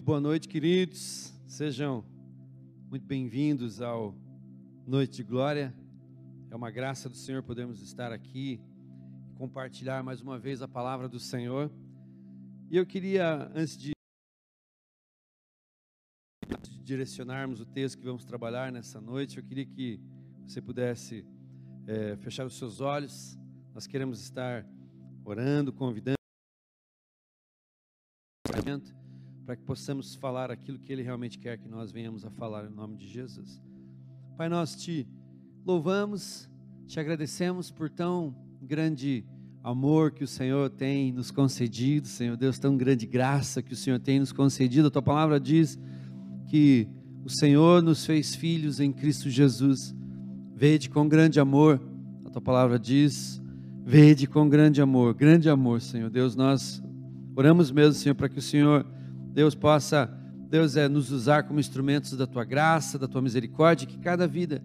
Muito boa noite, queridos. Sejam muito bem-vindos ao Noite de Glória. É uma graça do Senhor podermos estar aqui e compartilhar mais uma vez a palavra do Senhor. E eu queria, antes de direcionarmos o texto que vamos trabalhar nessa noite, eu queria que você pudesse é, fechar os seus olhos. Nós queremos estar orando, convidando para que possamos falar aquilo que Ele realmente quer que nós venhamos a falar em nome de Jesus. Pai, nós te louvamos, te agradecemos por tão grande amor que o Senhor tem nos concedido, Senhor Deus, tão grande graça que o Senhor tem nos concedido. A tua palavra diz que o Senhor nos fez filhos em Cristo Jesus. Vede com grande amor, a tua palavra diz, vede com grande amor, grande amor, Senhor Deus, nós oramos mesmo, Senhor, para que o Senhor Deus possa, Deus é nos usar como instrumentos da tua graça, da tua misericórdia, que cada vida,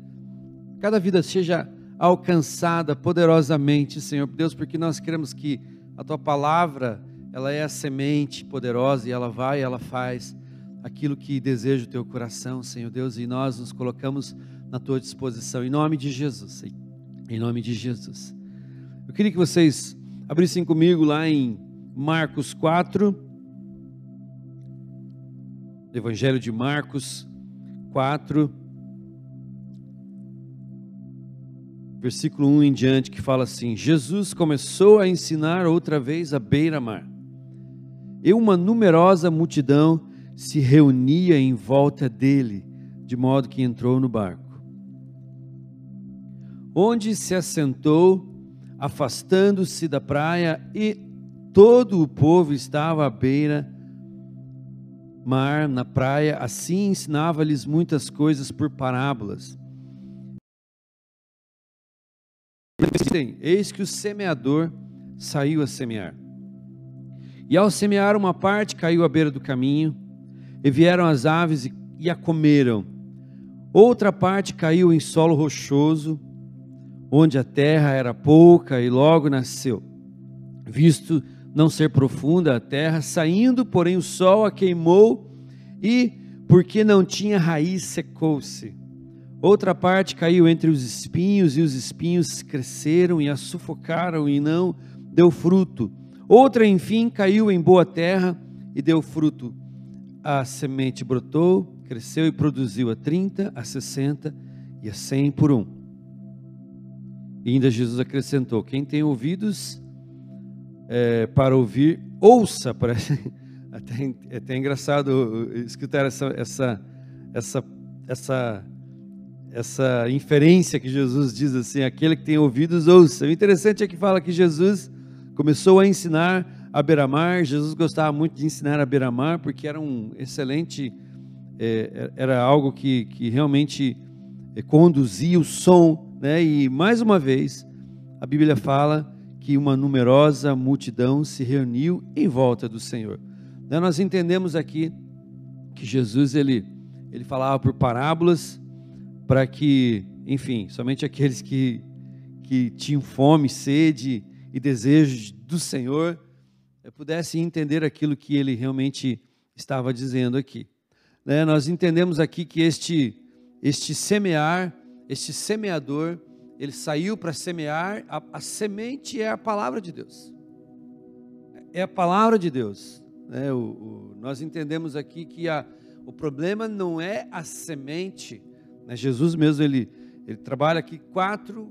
cada vida seja alcançada poderosamente, Senhor Deus, porque nós queremos que a tua palavra, ela é a semente poderosa e ela vai, ela faz aquilo que deseja o teu coração, Senhor Deus, e nós nos colocamos na tua disposição em nome de Jesus. Em nome de Jesus. Eu queria que vocês abrissem comigo lá em Marcos 4, Evangelho de Marcos 4, versículo 1 em diante, que fala assim: Jesus começou a ensinar outra vez à beira-mar, e uma numerosa multidão se reunia em volta dele, de modo que entrou no barco, onde se assentou, afastando-se da praia, e todo o povo estava à beira mar, na praia, assim ensinava-lhes muitas coisas por parábolas. Eis que o semeador saiu a semear. E ao semear uma parte caiu à beira do caminho, e vieram as aves e a comeram. Outra parte caiu em solo rochoso, onde a terra era pouca e logo nasceu. Visto não ser profunda a terra, saindo, porém, o sol a queimou e, porque não tinha raiz, secou-se. Outra parte caiu entre os espinhos, e os espinhos cresceram e a sufocaram e não deu fruto. Outra, enfim, caiu em boa terra e deu fruto. A semente brotou, cresceu e produziu a 30, a 60 e a 100 por um. E ainda Jesus acrescentou: Quem tem ouvidos, é, para ouvir, ouça. Parece até, é até engraçado escutar essa, essa, essa, essa, essa inferência que Jesus diz assim: aquele que tem ouvidos, ouça. O interessante é que fala que Jesus começou a ensinar a beira-mar. Jesus gostava muito de ensinar a beira-mar porque era um excelente, é, era algo que, que realmente é, conduzia o som, né? E mais uma vez a Bíblia fala que uma numerosa multidão se reuniu em volta do Senhor. Então, nós entendemos aqui que Jesus ele, ele falava por parábolas para que, enfim, somente aqueles que, que tinham fome, sede e desejos do Senhor eh, pudessem entender aquilo que ele realmente estava dizendo aqui. Né? Nós entendemos aqui que este, este semear, este semeador, ele saiu para semear, a, a, semente é a palavra de Deus. É a palavra de Deus. Né? O, o, nós entendemos aqui que a, o problema não é a semente. Né? Jesus mesmo, ele, ele trabalha aqui quatro,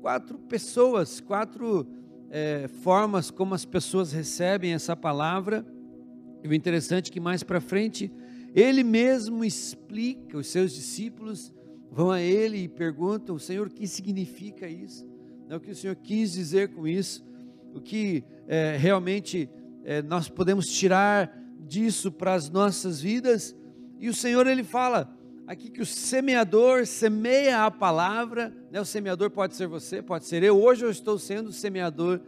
quatro pessoas, quatro é, formas como as pessoas recebem essa palavra. E o interessante é que mais para frente, ele mesmo explica, os seus discípulos vão a ele e perguntam: Senhor, o que significa isso? Não, o que o Senhor quis dizer com isso? O que é, realmente é, nós podemos tirar disso para as nossas vidas? E o Senhor ele fala aqui que o semeador semeia a palavra, né? O semeador pode ser você, pode ser eu. Hoje eu estou sendo semeador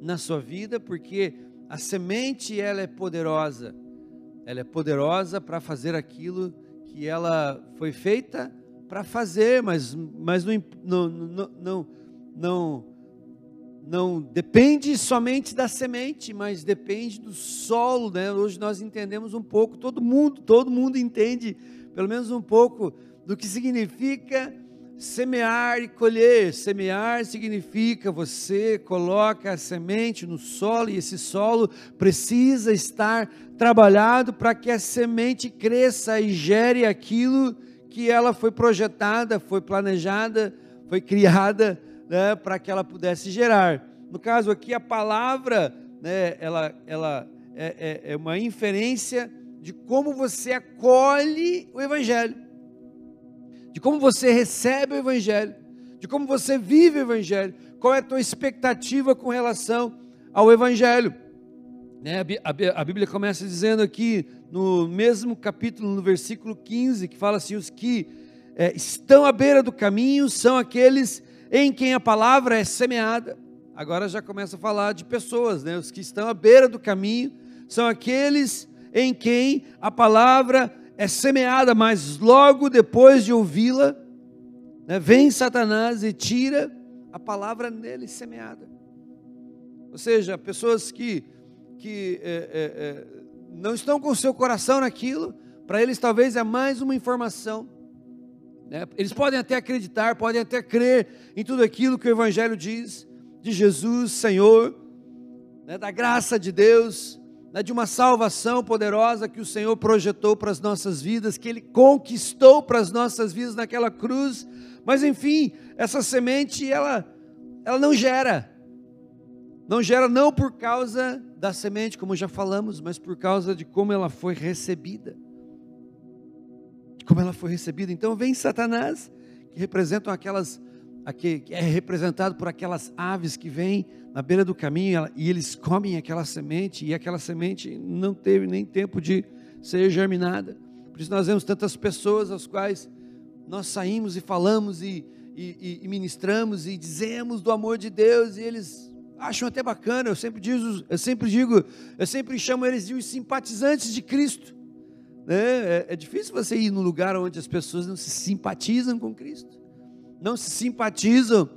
na sua vida, porque a semente ela é poderosa. Ela é poderosa para fazer aquilo que ela foi feita para fazer, mas, mas não, não, não, não, não depende somente da semente, mas depende do solo, né? Hoje nós entendemos um pouco, todo mundo, todo mundo entende pelo menos um pouco do que significa semear e colher. Semear significa você coloca a semente no solo e esse solo precisa estar trabalhado para que a semente cresça e gere aquilo que ela foi projetada, foi planejada, foi criada né, para que ela pudesse gerar. No caso aqui, a palavra, né, ela, ela é, é, é uma inferência de como você acolhe o Evangelho, de como você recebe o Evangelho, de como você vive o Evangelho, qual é a tua expectativa com relação ao Evangelho. Né, a Bíblia começa dizendo aqui, no mesmo capítulo, no versículo 15, que fala assim: os que é, estão à beira do caminho são aqueles em quem a palavra é semeada. Agora já começa a falar de pessoas, né? Os que estão à beira do caminho são aqueles em quem a palavra é semeada, mas logo depois de ouvi-la, né, vem Satanás e tira a palavra nele semeada. Ou seja, pessoas que, que é, é, é, não estão com o seu coração naquilo, para eles talvez é mais uma informação né? Eles podem até acreditar, podem até crer em tudo aquilo que o Evangelho diz, de Jesus, Senhor, né? da graça de Deus, né? de uma salvação poderosa que o Senhor projetou para as nossas vidas, que Ele conquistou para as nossas vidas naquela cruz. Mas enfim, essa semente, ela, ela não gera. Não gera não por causa da semente, como já falamos, mas por causa de como ela foi recebida como ela foi recebida. Então vem Satanás, que representam aquelas, que é representado por aquelas aves que vêm na beira do caminho e eles comem aquela semente e aquela semente não teve nem tempo de ser germinada. Por isso nós vemos tantas pessoas as quais nós saímos e falamos e, e, e ministramos e dizemos do amor de Deus e eles acham até bacana. Eu sempre digo, eu sempre digo, eu sempre chamo eles de os simpatizantes de Cristo. Né? É, é difícil você ir num lugar onde as pessoas não se simpatizam com Cristo, não se simpatizam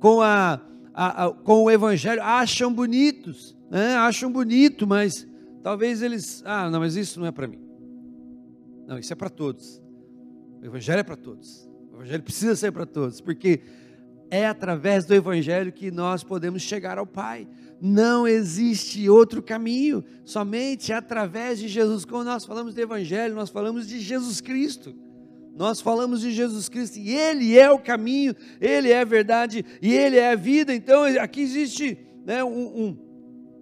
com, a, a, a com o Evangelho, acham bonitos, né? acham bonito, mas talvez eles, ah, não, mas isso não é para mim. Não, isso é para todos. O Evangelho é para todos. O Evangelho precisa ser para todos, porque é através do Evangelho que nós podemos chegar ao Pai. Não existe outro caminho, somente através de Jesus. Quando nós falamos de Evangelho, nós falamos de Jesus Cristo. Nós falamos de Jesus Cristo e Ele é o caminho, Ele é a verdade e Ele é a vida. Então aqui existe né, um, um,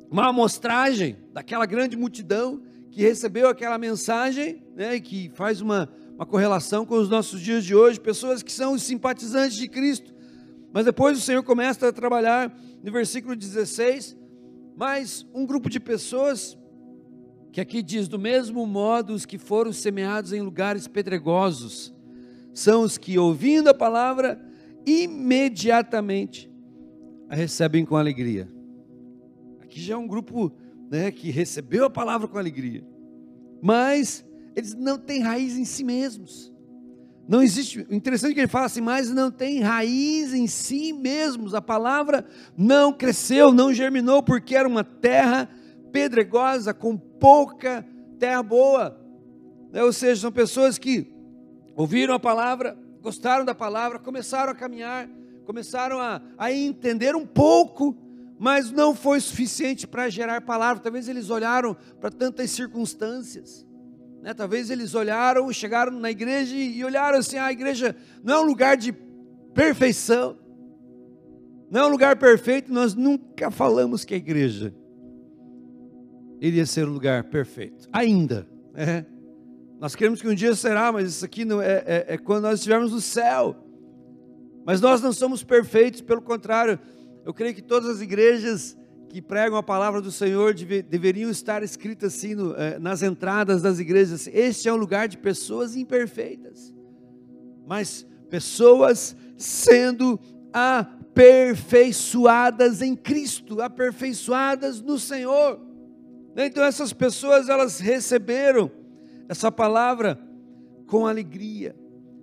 uma amostragem daquela grande multidão que recebeu aquela mensagem né, e que faz uma, uma correlação com os nossos dias de hoje, pessoas que são os simpatizantes de Cristo. Mas depois o Senhor começa a trabalhar no versículo 16, mais um grupo de pessoas, que aqui diz: do mesmo modo, os que foram semeados em lugares pedregosos, são os que, ouvindo a palavra, imediatamente a recebem com alegria. Aqui já é um grupo né, que recebeu a palavra com alegria, mas eles não têm raiz em si mesmos. Não existe, interessante é que ele fala assim, mas não tem raiz em si mesmos. A palavra não cresceu, não germinou, porque era uma terra pedregosa, com pouca terra boa. Né? Ou seja, são pessoas que ouviram a palavra, gostaram da palavra, começaram a caminhar, começaram a, a entender um pouco, mas não foi suficiente para gerar palavra. Talvez eles olharam para tantas circunstâncias né? Talvez eles olharam, chegaram na igreja e olharam assim: ah, a igreja não é um lugar de perfeição, não é um lugar perfeito. Nós nunca falamos que a igreja iria ser um lugar perfeito, ainda. É. Nós queremos que um dia será, mas isso aqui não é, é, é quando nós estivermos no céu. Mas nós não somos perfeitos, pelo contrário, eu creio que todas as igrejas que pregam a palavra do Senhor deve, deveriam estar escritas assim no, eh, nas entradas das igrejas. Este é um lugar de pessoas imperfeitas, mas pessoas sendo aperfeiçoadas em Cristo, aperfeiçoadas no Senhor. Então essas pessoas elas receberam essa palavra com alegria,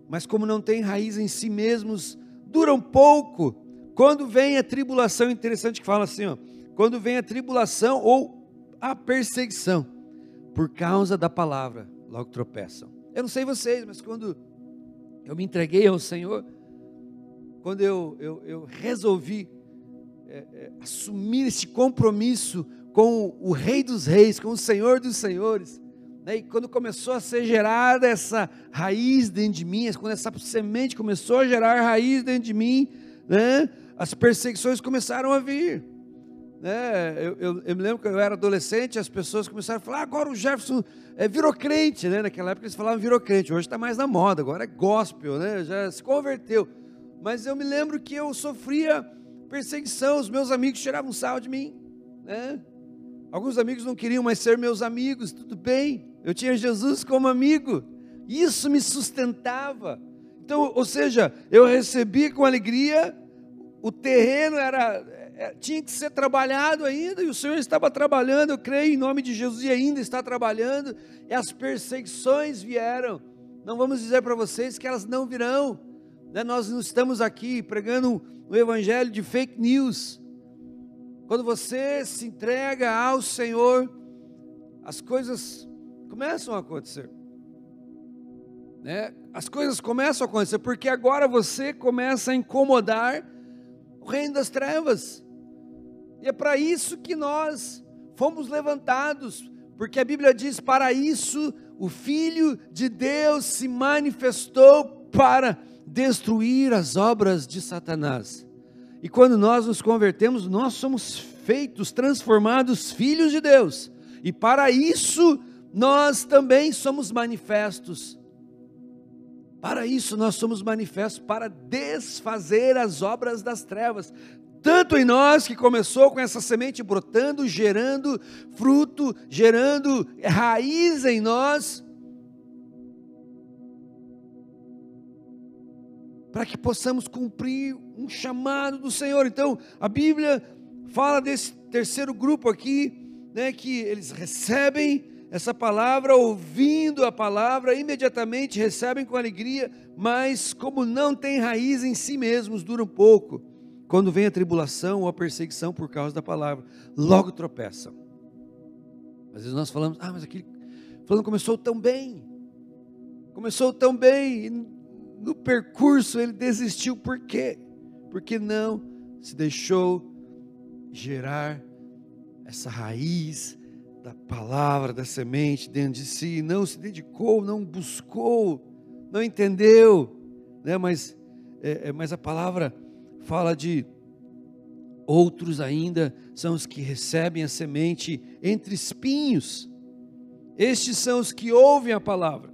mas como não tem raiz em si mesmos, duram pouco quando vem a tribulação, interessante que fala assim, ó, quando vem a tribulação ou a perseguição, por causa da palavra, logo tropeçam. Eu não sei vocês, mas quando eu me entreguei ao Senhor, quando eu, eu, eu resolvi é, é, assumir esse compromisso com o Rei dos Reis, com o Senhor dos Senhores, né? e quando começou a ser gerada essa raiz dentro de mim, quando essa semente começou a gerar raiz dentro de mim, né? as perseguições começaram a vir. Né? Eu, eu, eu, me lembro que eu era adolescente, as pessoas começaram a falar, agora o Jefferson é, virou crente, né? Naquela época eles falavam virou crente, hoje está mais na moda, agora é gospel, né? Já se converteu. Mas eu me lembro que eu sofria perseguição, os meus amigos tiravam sal de mim, né? Alguns amigos não queriam mais ser meus amigos, tudo bem, eu tinha Jesus como amigo, isso me sustentava. Então, ou seja, eu recebi com alegria, o terreno era, é, tinha que ser trabalhado ainda, e o Senhor estava trabalhando, eu creio em nome de Jesus, e ainda está trabalhando, e as perseguições vieram. Não vamos dizer para vocês que elas não virão, né? nós não estamos aqui pregando o evangelho de fake news. Quando você se entrega ao Senhor, as coisas começam a acontecer. Né? As coisas começam a acontecer, porque agora você começa a incomodar o reino das trevas. E é para isso que nós fomos levantados, porque a Bíblia diz: para isso o Filho de Deus se manifestou para destruir as obras de Satanás. E quando nós nos convertemos, nós somos feitos, transformados filhos de Deus. E para isso nós também somos manifestos. Para isso nós somos manifestos para desfazer as obras das trevas, tanto em nós que começou com essa semente brotando, gerando fruto, gerando raiz em nós, para que possamos cumprir um chamado do Senhor. Então, a Bíblia fala desse terceiro grupo aqui, né, que eles recebem essa palavra, ouvindo a palavra, imediatamente recebem com alegria, mas como não tem raiz em si mesmos, duram um pouco. Quando vem a tribulação ou a perseguição por causa da palavra, logo tropeçam. Às vezes nós falamos, ah, mas aquele falando começou tão bem, começou tão bem, no percurso ele desistiu, por quê? Porque não se deixou gerar essa raiz da palavra, da semente dentro de si, não se dedicou, não buscou, não entendeu, né? mas, é, é, mas a palavra fala de outros ainda são os que recebem a semente entre espinhos, estes são os que ouvem a palavra,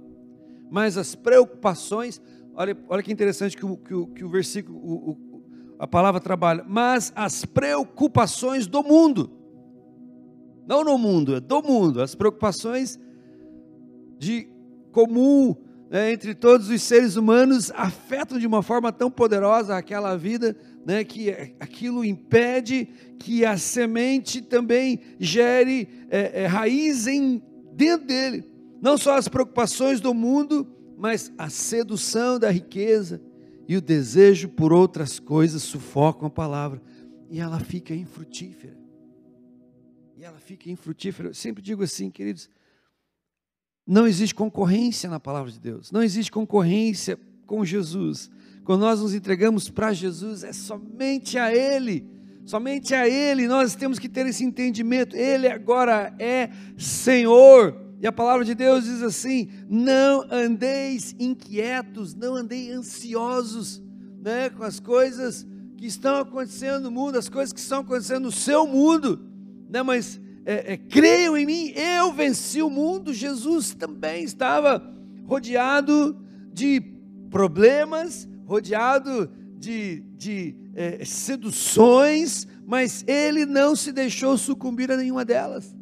mas as preocupações, Olha, olha que interessante que o, que o, que o versículo, o, o, a palavra trabalha. Mas as preocupações do mundo, não no mundo, é do mundo, as preocupações de comum né, entre todos os seres humanos afetam de uma forma tão poderosa aquela vida, né, que aquilo impede que a semente também gere é, é, raiz em, dentro dele. Não só as preocupações do mundo, mas a sedução da riqueza e o desejo por outras coisas sufocam a palavra e ela fica infrutífera. E ela fica infrutífera. Eu sempre digo assim, queridos, não existe concorrência na palavra de Deus, não existe concorrência com Jesus. Quando nós nos entregamos para Jesus, é somente a Ele, somente a Ele nós temos que ter esse entendimento. Ele agora é Senhor. E a palavra de Deus diz assim: não andeis inquietos, não andei ansiosos né, com as coisas que estão acontecendo no mundo, as coisas que estão acontecendo no seu mundo, né, mas é, é, creiam em mim, eu venci o mundo. Jesus também estava rodeado de problemas, rodeado de, de é, seduções, mas ele não se deixou sucumbir a nenhuma delas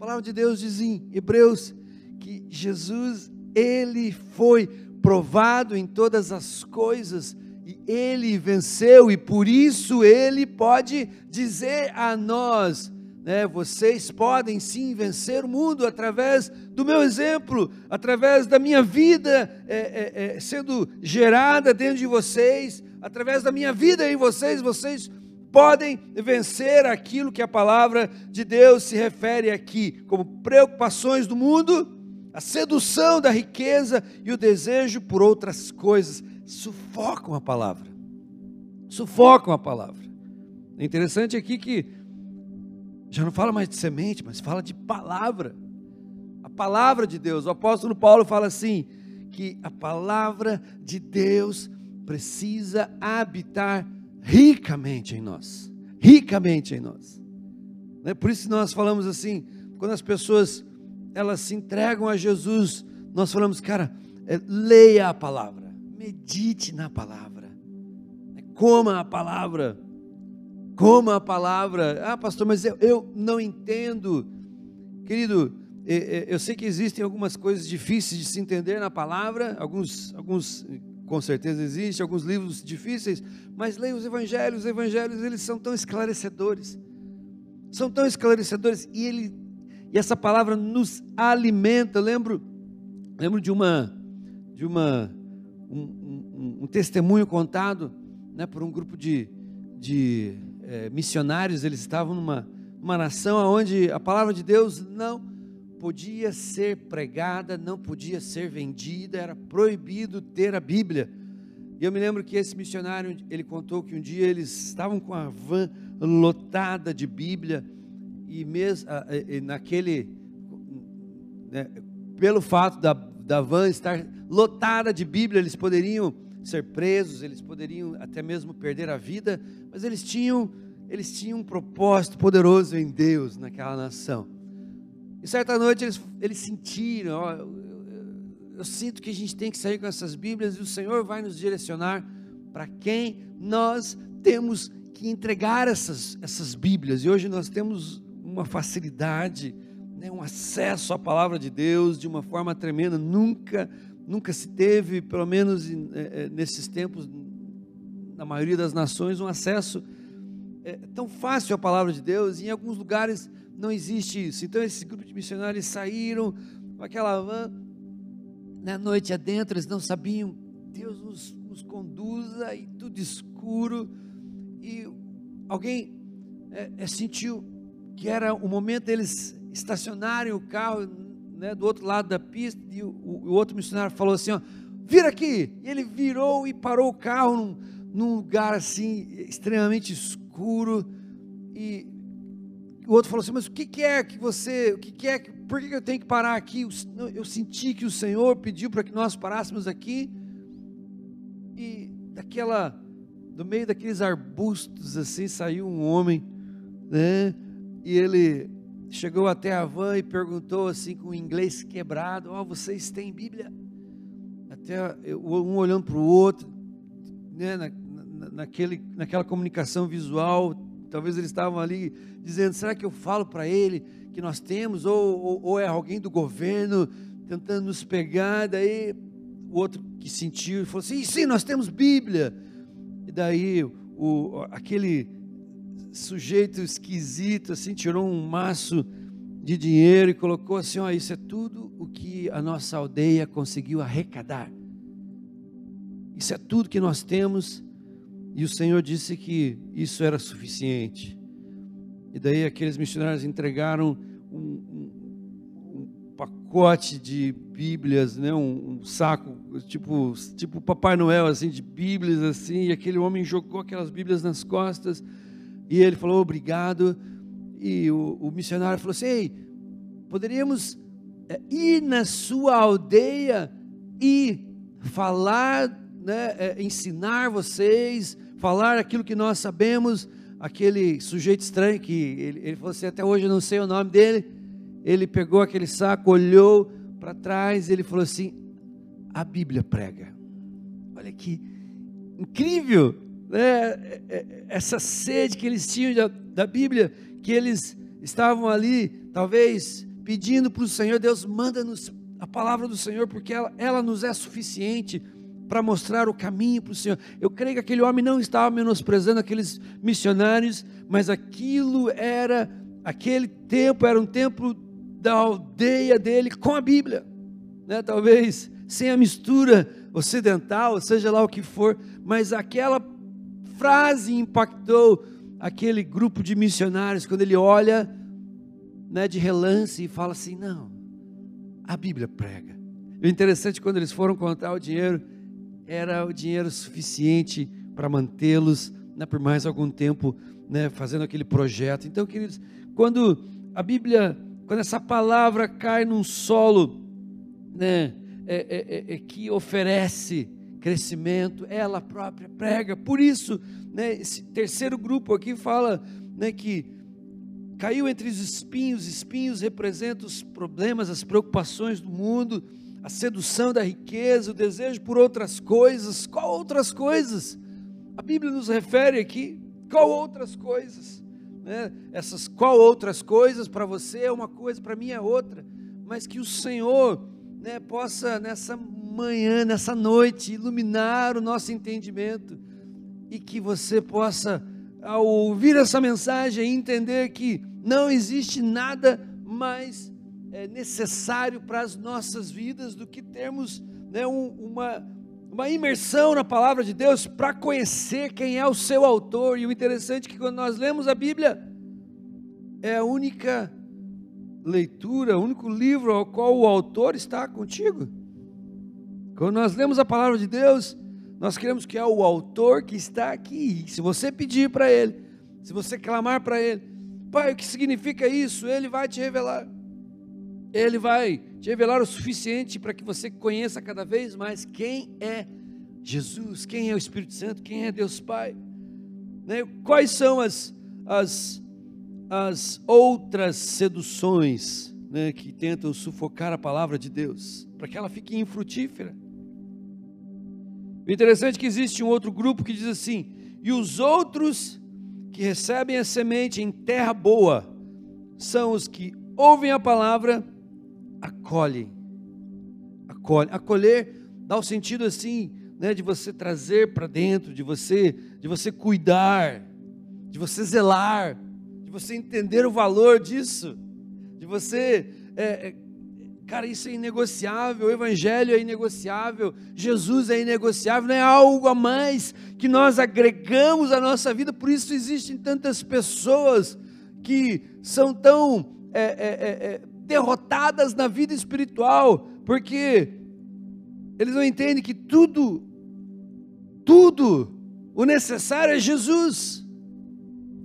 palavra de Deus diz em Hebreus que Jesus, ele foi provado em todas as coisas e ele venceu, e por isso ele pode dizer a nós: né, vocês podem sim vencer o mundo através do meu exemplo, através da minha vida é, é, é, sendo gerada dentro de vocês, através da minha vida em vocês, vocês podem vencer aquilo que a palavra de Deus se refere aqui, como preocupações do mundo, a sedução da riqueza e o desejo por outras coisas. Sufocam a palavra. Sufocam a palavra. É interessante aqui que já não fala mais de semente, mas fala de palavra. A palavra de Deus. O apóstolo Paulo fala assim: que a palavra de Deus precisa habitar ricamente em nós. Ricamente em nós. Né? Por isso nós falamos assim, quando as pessoas elas se entregam a Jesus, nós falamos, cara, é, leia a palavra, medite na palavra, né? coma a palavra, coma a palavra. Ah, pastor, mas eu, eu não entendo, querido. Eu sei que existem algumas coisas difíceis de se entender na palavra, alguns, alguns com certeza existem, alguns livros difíceis, mas leia os evangelhos, os evangelhos eles são tão esclarecedores, são tão esclarecedores, e, ele, e essa palavra nos alimenta, lembro, lembro de uma, de uma, um, um, um testemunho contado, né, por um grupo de, de é, missionários, eles estavam numa, nação onde a palavra de Deus não podia ser pregada, não podia ser vendida, era proibido ter a Bíblia. E eu me lembro que esse missionário, ele contou que um dia eles estavam com a van lotada de Bíblia, e mesmo naquele, né, pelo fato da, da van estar lotada de Bíblia, eles poderiam ser presos, eles poderiam até mesmo perder a vida, mas eles tinham, eles tinham um propósito poderoso em Deus naquela nação. E certa noite eles, eles sentiram, ó, eu, eu, eu sinto que a gente tem que sair com essas Bíblias e o Senhor vai nos direcionar para quem nós temos que entregar essas, essas Bíblias. E hoje nós temos uma facilidade, né, um acesso à palavra de Deus de uma forma tremenda. Nunca, nunca se teve, pelo menos é, é, nesses tempos, na maioria das nações, um acesso é, tão fácil à palavra de Deus. E em alguns lugares não existe isso. Então, esse grupo de missionários saíram com aquela van, na noite adentro, eles não sabiam, Deus nos, nos conduza, e tudo escuro, e alguém é, é, sentiu que era o momento deles estacionarem o carro né, do outro lado da pista, e o, o, outro missionário falou assim: ó, vira aqui! E ele virou e parou o carro num, num lugar assim, extremamente escuro, e o outro falou assim: Mas o que, que é que você, o que, que é, por que eu tenho que parar aqui? Eu senti que o Senhor pediu para que nós parássemos aqui, e daquela, do meio daqueles arbustos assim, saiu um homem, né? E ele chegou até a van e perguntou assim, com o inglês quebrado: Ó, oh, vocês têm Bíblia? Até um olhando para o outro, né? Na, na, naquele, naquela comunicação visual, Talvez eles estavam ali dizendo: será que eu falo para ele que nós temos? Ou, ou, ou, é alguém do governo tentando nos pegar? Daí o outro que sentiu falou assim: sim, nós temos Bíblia. E daí o, aquele sujeito esquisito assim tirou um maço de dinheiro e colocou assim: ó, isso é tudo o que a nossa aldeia conseguiu arrecadar. Isso é tudo que nós temos e o Senhor disse que isso era suficiente. E daí aqueles missionários entregaram um, um, um pacote de Bíblias, né? Um, um, saco, tipo, tipo Papai Noel, assim, de Bíblias, assim. E aquele homem jogou aquelas Bíblias nas costas. E ele falou, obrigado. E o, o missionário falou assim, ei, poderíamos é, ir na sua aldeia e falar, né, é, ensinar vocês falar aquilo que nós sabemos, aquele sujeito estranho que ele, ele falou assim, até hoje eu não sei o nome dele, ele pegou aquele saco, olhou para trás, ele falou assim, a Bíblia prega. Olha que incrível, né? É, é, essa sede que eles tinham da, da Bíblia, que eles estavam ali, talvez pedindo para o Senhor, Deus manda-nos a palavra do Senhor, porque ela, ela nos é suficiente para mostrar o caminho para o Senhor. Eu creio que aquele homem não estava menosprezando aqueles missionários, mas aquilo era, aquele tempo era um tempo da aldeia dele com a Bíblia, né? talvez sem a mistura ocidental, seja lá o que for, mas aquela frase impactou aquele grupo de missionários quando ele olha né, de relance e fala assim: não, a Bíblia prega. O interessante quando eles foram contar o dinheiro, era o dinheiro suficiente para mantê-los né, por mais algum tempo né, fazendo aquele projeto. Então, queridos, quando a Bíblia, quando essa palavra cai num solo né, é, é, é, é que oferece crescimento, ela própria prega. Por isso, né, esse terceiro grupo aqui fala né, que caiu entre os espinhos. Espinhos representam os problemas, as preocupações do mundo, a sedução da riqueza, o desejo por outras coisas. Qual outras coisas? A Bíblia nos refere aqui. Qual outras coisas? Né? Essas qual outras coisas para você é uma coisa, para mim é outra. Mas que o Senhor né, possa nessa manhã, nessa noite, iluminar o nosso entendimento e que você possa, ao ouvir essa mensagem, entender que não existe nada mais é, necessário para as nossas vidas do que termos né, um, uma, uma imersão na palavra de Deus para conhecer quem é o seu autor. E o interessante é que quando nós lemos a Bíblia, é a única leitura, o único livro ao qual o autor está contigo. Quando nós lemos a palavra de Deus, nós queremos que é o autor que está aqui. Se você pedir para ele, se você clamar para ele, Pai, o que significa isso? Ele vai te revelar. Ele vai te revelar o suficiente para que você conheça cada vez mais quem é Jesus, quem é o Espírito Santo, quem é Deus Pai. Né? Quais são as, as, as outras seduções né, que tentam sufocar a palavra de Deus, para que ela fique infrutífera? O interessante é que existe um outro grupo que diz assim: e os outros que recebem a semente em terra boa são os que ouvem a palavra, acolhem. Acolhem. Acolher dá o sentido assim, né, de você trazer para dentro, de você, de você cuidar, de você zelar, de você entender o valor disso, de você é, é Cara, isso é inegociável, o Evangelho é inegociável, Jesus é inegociável, não é algo a mais que nós agregamos à nossa vida, por isso existem tantas pessoas que são tão é, é, é, é derrotadas na vida espiritual, porque eles não entendem que tudo, tudo, o necessário é Jesus,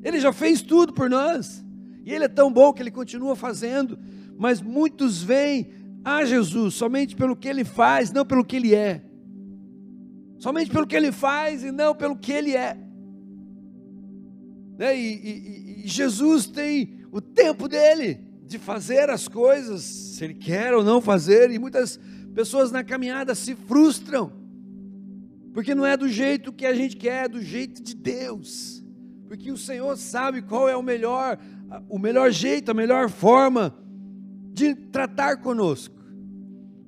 Ele já fez tudo por nós, e Ele é tão bom que Ele continua fazendo, mas muitos veem a Jesus somente pelo que ele faz, não pelo que ele é. Somente pelo que ele faz e não pelo que ele é. Né? E, e, e Jesus tem o tempo dele de fazer as coisas, se ele quer ou não fazer, e muitas pessoas na caminhada se frustram, porque não é do jeito que a gente quer, é do jeito de Deus, porque o Senhor sabe qual é o melhor, o melhor jeito, a melhor forma de tratar conosco.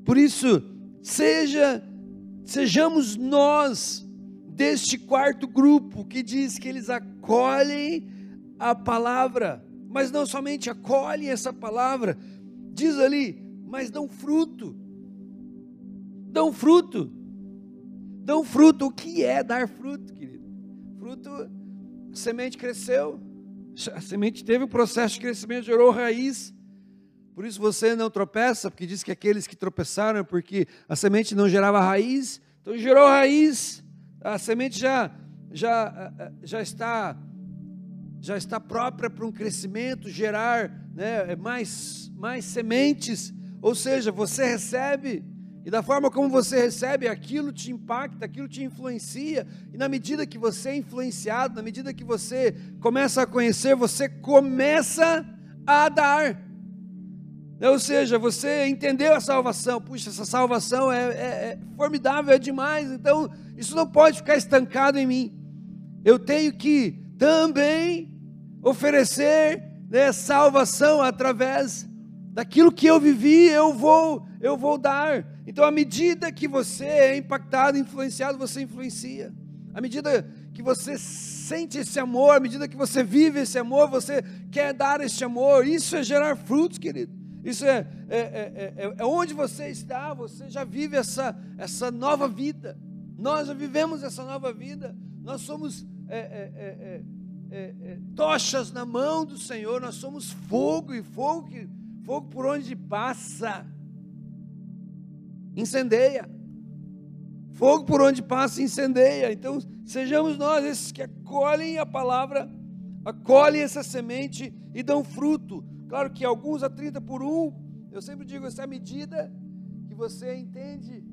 Por isso, seja sejamos nós deste quarto grupo que diz que eles acolhem a palavra, mas não somente acolhem essa palavra, diz ali, mas dão fruto. Dão fruto. Dão fruto. O que é dar fruto, querido? Fruto, a semente cresceu, a semente teve um processo de crescimento, gerou raiz, por isso você não tropeça, porque diz que aqueles que tropeçaram é porque a semente não gerava raiz, então gerou raiz, a semente já, já, já está já está própria para um crescimento, gerar né, mais, mais sementes, ou seja, você recebe, e da forma como você recebe, aquilo te impacta, aquilo te influencia, e na medida que você é influenciado, na medida que você começa a conhecer, você começa a dar. Ou seja, você entendeu a salvação, puxa, essa salvação é, é, é, formidável, é demais, então isso não pode ficar estancado em mim. Eu tenho que também oferecer né, salvação através daquilo que eu vivi, eu vou, eu vou dar. Então, à medida que você é impactado, influenciado, você influencia. À medida que você sente esse amor, à medida que você vive esse amor, você quer dar esse amor. Isso é gerar frutos, querido. Isso é, é, é, é, é onde você está, você já vive essa, essa nova vida. Nós já vivemos essa nova vida. Nós somos é, é, é, tochas na mão do Senhor, nós somos fogo e fogo, que, fogo por onde passa, incendeia. Fogo por onde passa, incendeia. Então, sejamos nós esses que acolhem a palavra, acolhem essa semente e dão fruto. Claro que alguns a 30 por um, eu sempre digo, essa é a medida que você entende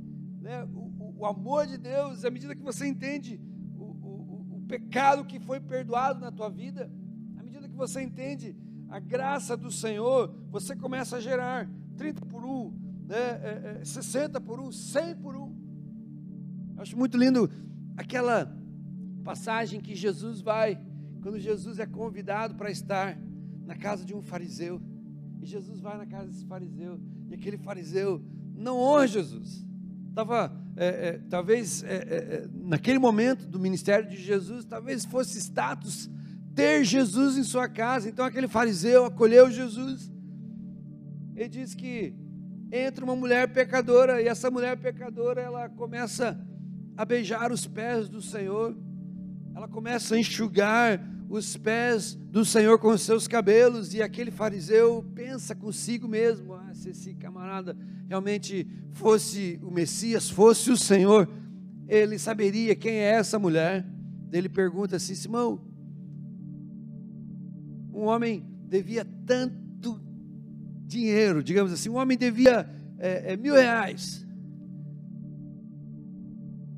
né, o, o, amor de Deus, à medida que você entende pecado que foi perdoado na tua vida, à medida que você entende a graça do Senhor, você começa a gerar 30 por um, né, é, é, 60 por um, 100 por um. Acho muito lindo aquela passagem que Jesus vai, quando Jesus é convidado para estar na casa de um fariseu. E Jesus vai na casa desse fariseu. E aquele fariseu não honra Jesus. Tava, é, é, talvez é, é, é, naquele momento do ministério de Jesus, talvez fosse status ter Jesus em sua casa. Então aquele fariseu acolheu Jesus. Ele diz que entra uma mulher pecadora e essa mulher pecadora ela começa a beijar os pés do Senhor. Ela começa a enxugar os pés do Senhor com os seus cabelos, e aquele fariseu pensa consigo mesmo: ah, se esse camarada realmente fosse o Messias, fosse o Senhor, ele saberia quem é essa mulher. Ele pergunta assim: Simão, um homem devia tanto dinheiro, digamos assim, um homem devia é, é, mil reais,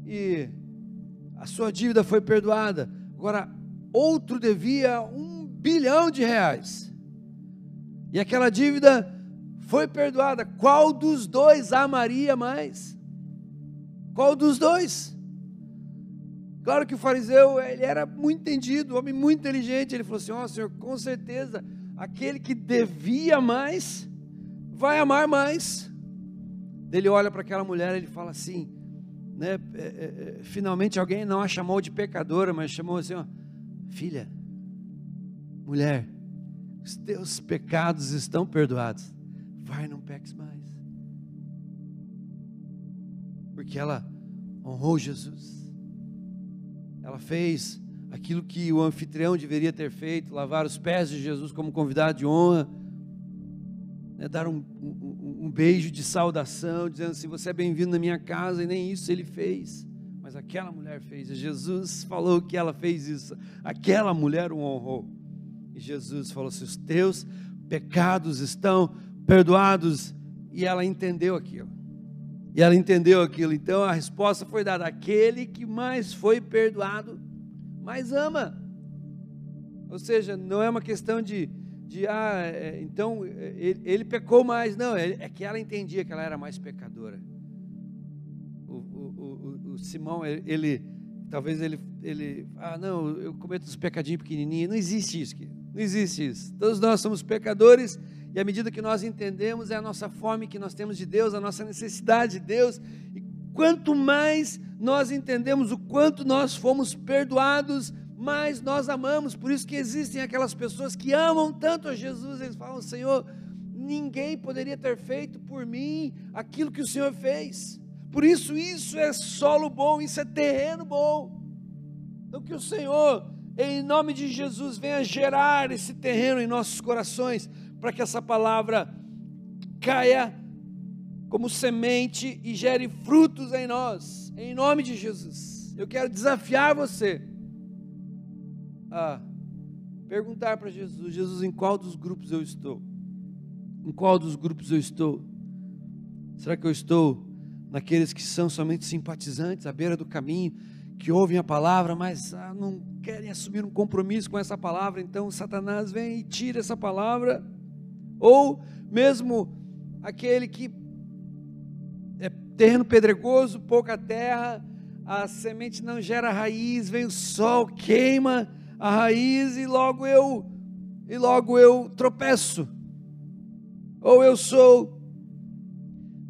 e a sua dívida foi perdoada. Agora, outro devia um bilhão de reais. E aquela dívida foi perdoada. Qual dos dois amaria mais? Qual dos dois? Claro que o fariseu, ele era muito entendido, homem muito inteligente. Ele falou assim: Ó oh, Senhor, com certeza, aquele que devia mais, vai amar mais. Ele olha para aquela mulher e ele fala assim: né, é, é, é, finalmente alguém não a chamou de pecadora, mas chamou assim: ó, Filha, mulher, os teus pecados estão perdoados. Vai, não peques mais. Porque ela honrou Jesus. Ela fez aquilo que o anfitrião deveria ter feito, lavar os pés de Jesus como convidado de honra, né, dar um, um, um beijo de saudação, dizendo assim: Você é bem-vindo na minha casa, e nem isso ele fez mas aquela mulher fez. Jesus falou que ela fez isso. Aquela mulher o honrou. E Jesus falou assim: os teus pecados estão perdoados. E ela entendeu aquilo. E ela entendeu aquilo. Então a resposta foi dada: aquele que mais foi perdoado, mais ama. Ou seja, não é uma questão de, de ah, é, então ele, ele, pecou mais. Não, é, é que ela entendia que ela era mais pecadora o, Simão, ele, talvez ele, ele, ah, não, eu cometo uns pecadinhos pequenininhos. Não existe isso, não existe isso. Todos nós somos pecadores e à medida que nós entendemos, é a nossa fome que nós temos de Deus, a nossa necessidade de Deus. E quanto mais nós entendemos o quanto nós fomos perdoados, mais nós amamos. Por isso que existem aquelas pessoas que amam tanto a Jesus, eles falam: Senhor, ninguém poderia ter feito por mim aquilo que o Senhor fez. Por isso, isso é solo bom, isso é terreno bom. Então, que o Senhor, em nome de Jesus, venha gerar esse terreno em nossos corações, para que essa palavra caia como semente e gere frutos em nós, em nome de Jesus. Eu quero desafiar você a perguntar para Jesus: Jesus, em qual dos grupos eu estou? Em qual dos grupos eu estou? Será que eu estou naqueles que são somente simpatizantes à beira do caminho, que ouvem a palavra, mas ah, não querem assumir um compromisso com essa palavra, então Satanás vem e tira essa palavra, ou mesmo aquele que é terreno pedregoso, pouca terra, a semente não gera raiz, vem o sol, queima a raiz e logo eu e logo eu tropeço. Ou eu sou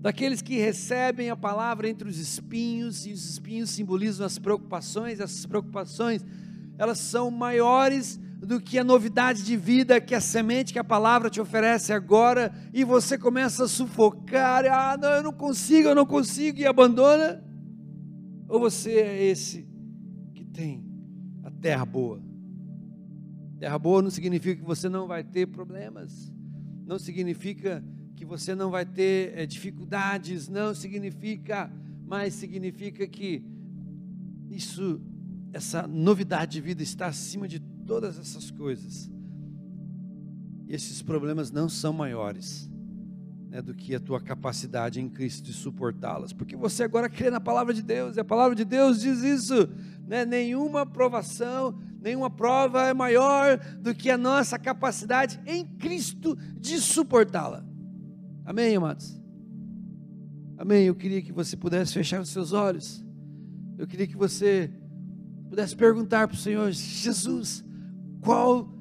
daqueles que recebem a palavra entre os espinhos, e os espinhos simbolizam as preocupações, essas preocupações, elas são maiores do que a novidade de vida, que a semente que a palavra te oferece agora, e você começa a sufocar, ah, não, eu não consigo, eu não consigo, e abandona, ou você é esse que tem a terra boa. Terra boa não significa que você não vai ter problemas, não significa que você não vai ter é, dificuldades, não significa, mas significa que isso, essa novidade de vida está acima de todas essas coisas. E esses problemas não são maiores né, do que a tua capacidade em Cristo de suportá-las, porque você agora crê na palavra de Deus, e a palavra de Deus diz isso, né, nenhuma provação, nenhuma prova é maior do que a nossa capacidade em Cristo de suportá-la. Amém, amados? Amém. Eu queria que você pudesse fechar os seus olhos. Eu queria que você pudesse perguntar para o Senhor: Jesus, qual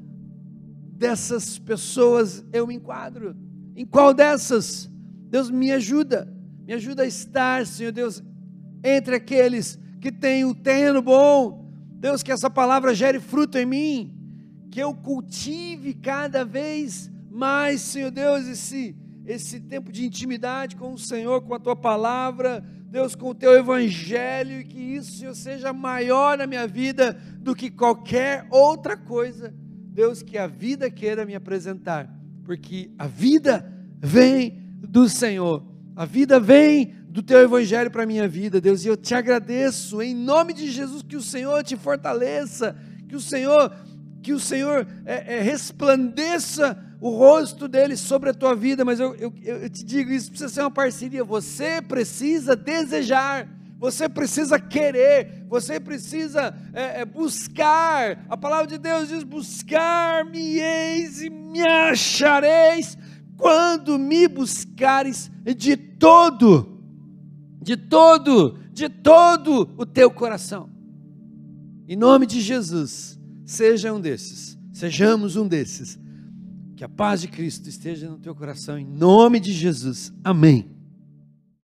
dessas pessoas eu me enquadro? Em qual dessas? Deus me ajuda, me ajuda a estar, Senhor Deus, entre aqueles que têm o terreno bom. Deus, que essa palavra gere fruto em mim, que eu cultive cada vez mais, Senhor Deus, esse, esse tempo de intimidade com o Senhor, com a tua palavra, Deus, com o teu evangelho, e que isso, Senhor, seja maior na minha vida do que qualquer outra coisa, Deus, que a vida queira me apresentar porque a vida vem do Senhor, a vida vem do teu evangelho para a minha vida, Deus, e eu te agradeço em nome de Jesus que o Senhor te fortaleça, que o Senhor, que o Senhor é, é, resplandeça o rosto dele sobre a tua vida, mas eu, eu, eu te digo, isso precisa ser uma parceria, você precisa desejar, você precisa querer, você precisa é, é, buscar. A palavra de Deus diz: buscar-me-eis e me achareis quando me buscares de todo, de todo, de todo o teu coração. Em nome de Jesus, seja um desses, sejamos um desses. Que a paz de Cristo esteja no teu coração, em nome de Jesus. Amém.